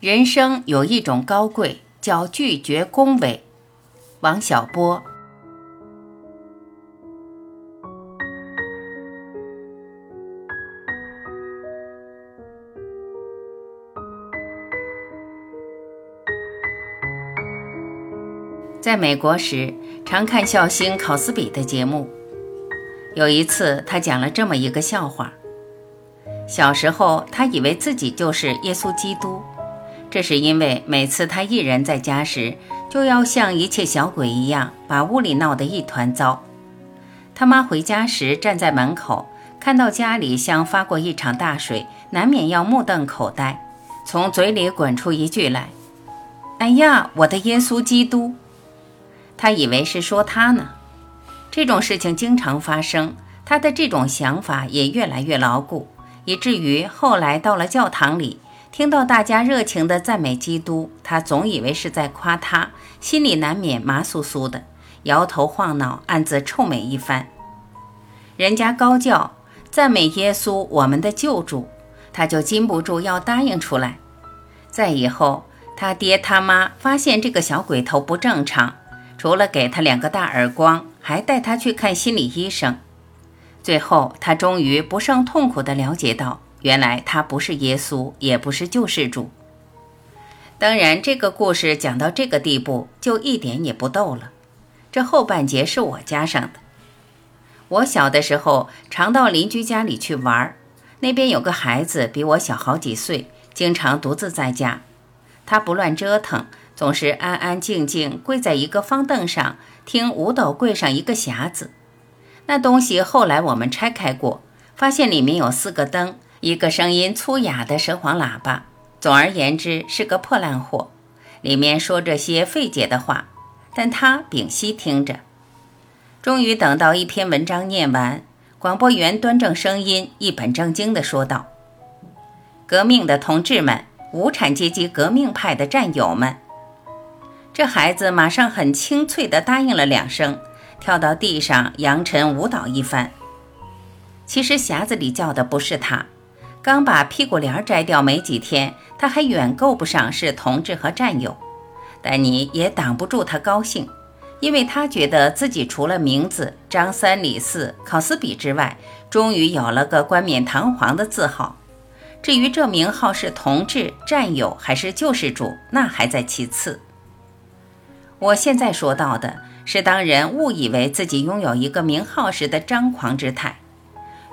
人生有一种高贵，叫拒绝恭维。王小波。在美国时，常看笑星考斯比的节目。有一次，他讲了这么一个笑话：小时候，他以为自己就是耶稣基督。这是因为每次他一人在家时，就要像一切小鬼一样，把屋里闹得一团糟。他妈回家时站在门口，看到家里像发过一场大水，难免要目瞪口呆，从嘴里滚出一句来：“哎呀，我的耶稣基督！”他以为是说他呢。这种事情经常发生，他的这种想法也越来越牢固，以至于后来到了教堂里。听到大家热情地赞美基督，他总以为是在夸他，心里难免麻酥酥的，摇头晃脑，暗自臭美一番。人家高叫赞美耶稣，我们的救主，他就禁不住要答应出来。再以后，他爹他妈发现这个小鬼头不正常，除了给他两个大耳光，还带他去看心理医生。最后，他终于不胜痛苦地了解到。原来他不是耶稣，也不是救世主。当然，这个故事讲到这个地步，就一点也不逗了。这后半截是我加上的。我小的时候常到邻居家里去玩，那边有个孩子比我小好几岁，经常独自在家。他不乱折腾，总是安安静静跪在一个方凳上听五斗柜上一个匣子。那东西后来我们拆开过，发现里面有四个灯。一个声音粗哑的蛇簧喇叭，总而言之是个破烂货，里面说着些费解的话，但他屏息听着。终于等到一篇文章念完，广播员端正声音，一本正经地说道：“革命的同志们，无产阶级革命派的战友们。”这孩子马上很清脆地答应了两声，跳到地上扬尘舞蹈一番。其实匣子里叫的不是他。刚把屁股帘摘掉没几天，他还远够不上是同志和战友，但你也挡不住他高兴，因为他觉得自己除了名字张三李四考斯比之外，终于有了个冠冕堂皇的字号。至于这名号是同志、战友还是救世主，那还在其次。我现在说到的是，当人误以为自己拥有一个名号时的张狂之态。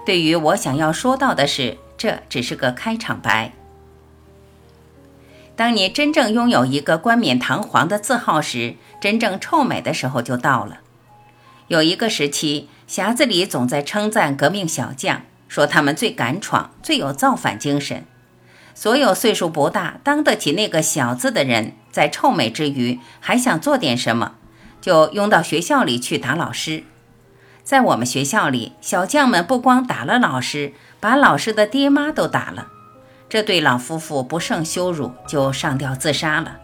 对于我想要说到的是。这只是个开场白。当你真正拥有一个冠冕堂皇的字号时，真正臭美的时候就到了。有一个时期，匣子里总在称赞革命小将，说他们最敢闯，最有造反精神。所有岁数不大、当得起那个“小”字的人，在臭美之余，还想做点什么，就拥到学校里去打老师。在我们学校里，小将们不光打了老师。把老师的爹妈都打了，这对老夫妇不胜羞辱，就上吊自杀了。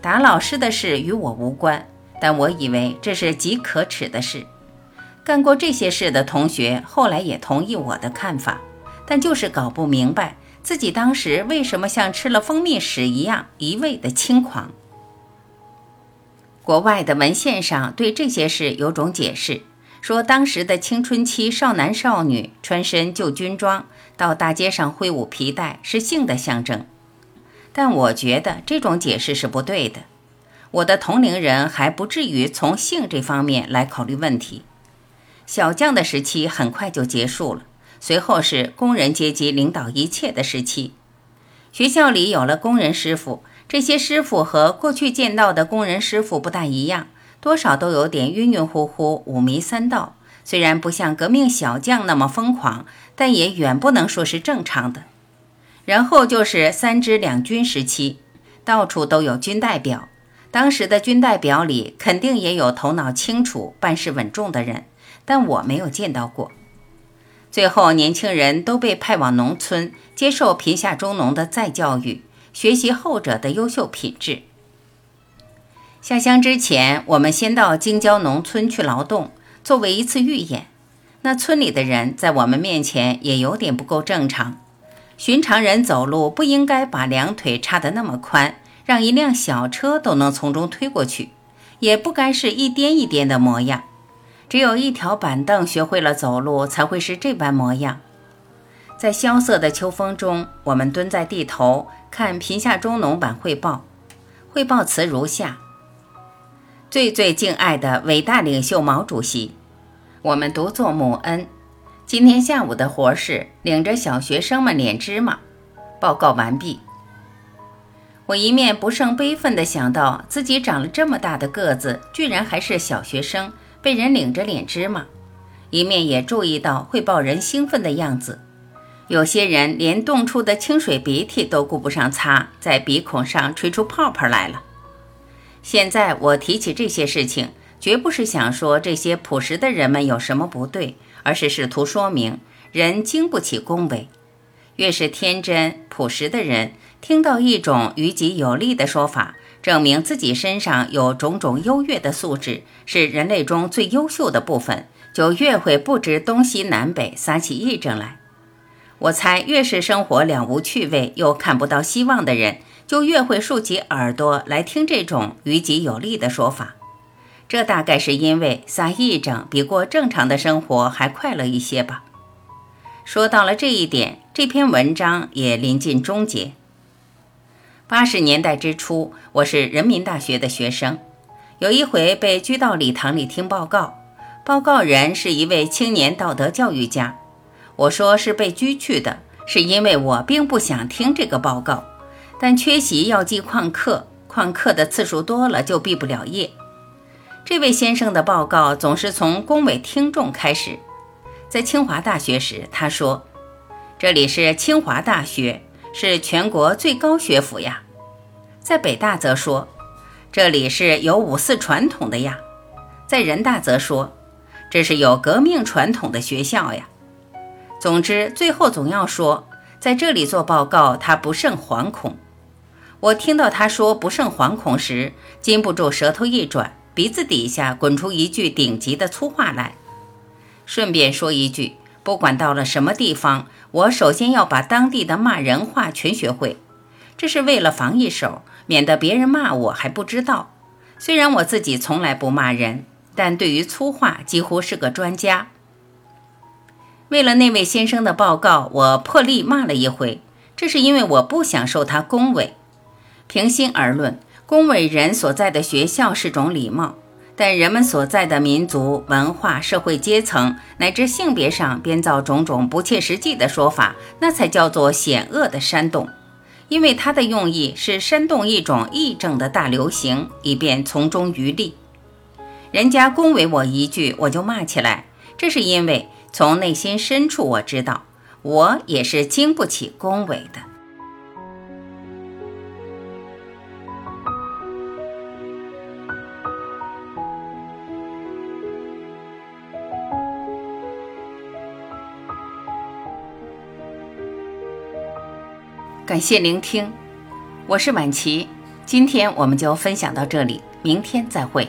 打老师的事与我无关，但我以为这是极可耻的事。干过这些事的同学后来也同意我的看法，但就是搞不明白自己当时为什么像吃了蜂蜜屎一样一味的轻狂。国外的文献上对这些事有种解释。说当时的青春期少男少女穿身旧军装到大街上挥舞皮带是性的象征，但我觉得这种解释是不对的。我的同龄人还不至于从性这方面来考虑问题。小将的时期很快就结束了，随后是工人阶级领导一切的时期。学校里有了工人师傅，这些师傅和过去见到的工人师傅不大一样。多少都有点晕晕乎乎、五迷三道，虽然不像革命小将那么疯狂，但也远不能说是正常的。然后就是三支两军时期，到处都有军代表。当时的军代表里肯定也有头脑清楚、办事稳重的人，但我没有见到过。最后，年轻人都被派往农村，接受贫下中农的再教育，学习后者的优秀品质。下乡之前，我们先到京郊农村去劳动，作为一次预演。那村里的人在我们面前也有点不够正常。寻常人走路不应该把两腿叉得那么宽，让一辆小车都能从中推过去，也不该是一颠一颠的模样。只有一条板凳学会了走路，才会是这般模样。在萧瑟的秋风中，我们蹲在地头看贫下中农版汇报。汇报词如下：最最敬爱的伟大领袖毛主席，我们独作母恩。今天下午的活是领着小学生们碾芝麻。报告完毕。我一面不胜悲愤地想到自己长了这么大的个子，居然还是小学生，被人领着碾芝麻；一面也注意到汇报人兴奋的样子。有些人连冻出的清水鼻涕都顾不上擦，在鼻孔上吹出泡泡来了。现在我提起这些事情，绝不是想说这些朴实的人们有什么不对，而是试图说明人经不起恭维。越是天真朴实的人，听到一种于己有利的说法，证明自己身上有种种优越的素质，是人类中最优秀的部分，就越会不知东西南北，撒起癔症来。我猜，越是生活两无趣味又看不到希望的人，就越会竖起耳朵来听这种于己有利的说法。这大概是因为撒癔症比过正常的生活还快乐一些吧。说到了这一点，这篇文章也临近终结。八十年代之初，我是人民大学的学生，有一回被拘到礼堂里听报告，报告人是一位青年道德教育家。我说是被拘去的，是因为我并不想听这个报告，但缺席要记旷课，旷课的次数多了就毕不了业。这位先生的报告总是从恭维听众开始。在清华大学时，他说：“这里是清华大学，是全国最高学府呀。”在北大则说：“这里是有五四传统的呀。”在人大则说：“这是有革命传统的学校呀。”总之，最后总要说，在这里做报告，他不胜惶恐。我听到他说不胜惶恐时，禁不住舌头一转，鼻子底下滚出一句顶级的粗话来。顺便说一句，不管到了什么地方，我首先要把当地的骂人话全学会，这是为了防一手，免得别人骂我还不知道。虽然我自己从来不骂人，但对于粗话几乎是个专家。为了那位先生的报告，我破例骂了一回。这是因为我不想受他恭维。平心而论，恭维人所在的学校是种礼貌，但人们所在的民族、文化、社会阶层乃至性别上编造种种不切实际的说法，那才叫做险恶的煽动。因为他的用意是煽动一种议政的大流行，以便从中渔利。人家恭维我一句，我就骂起来，这是因为。从内心深处，我知道，我也是经不起恭维的。感谢聆听，我是晚琪，今天我们就分享到这里，明天再会。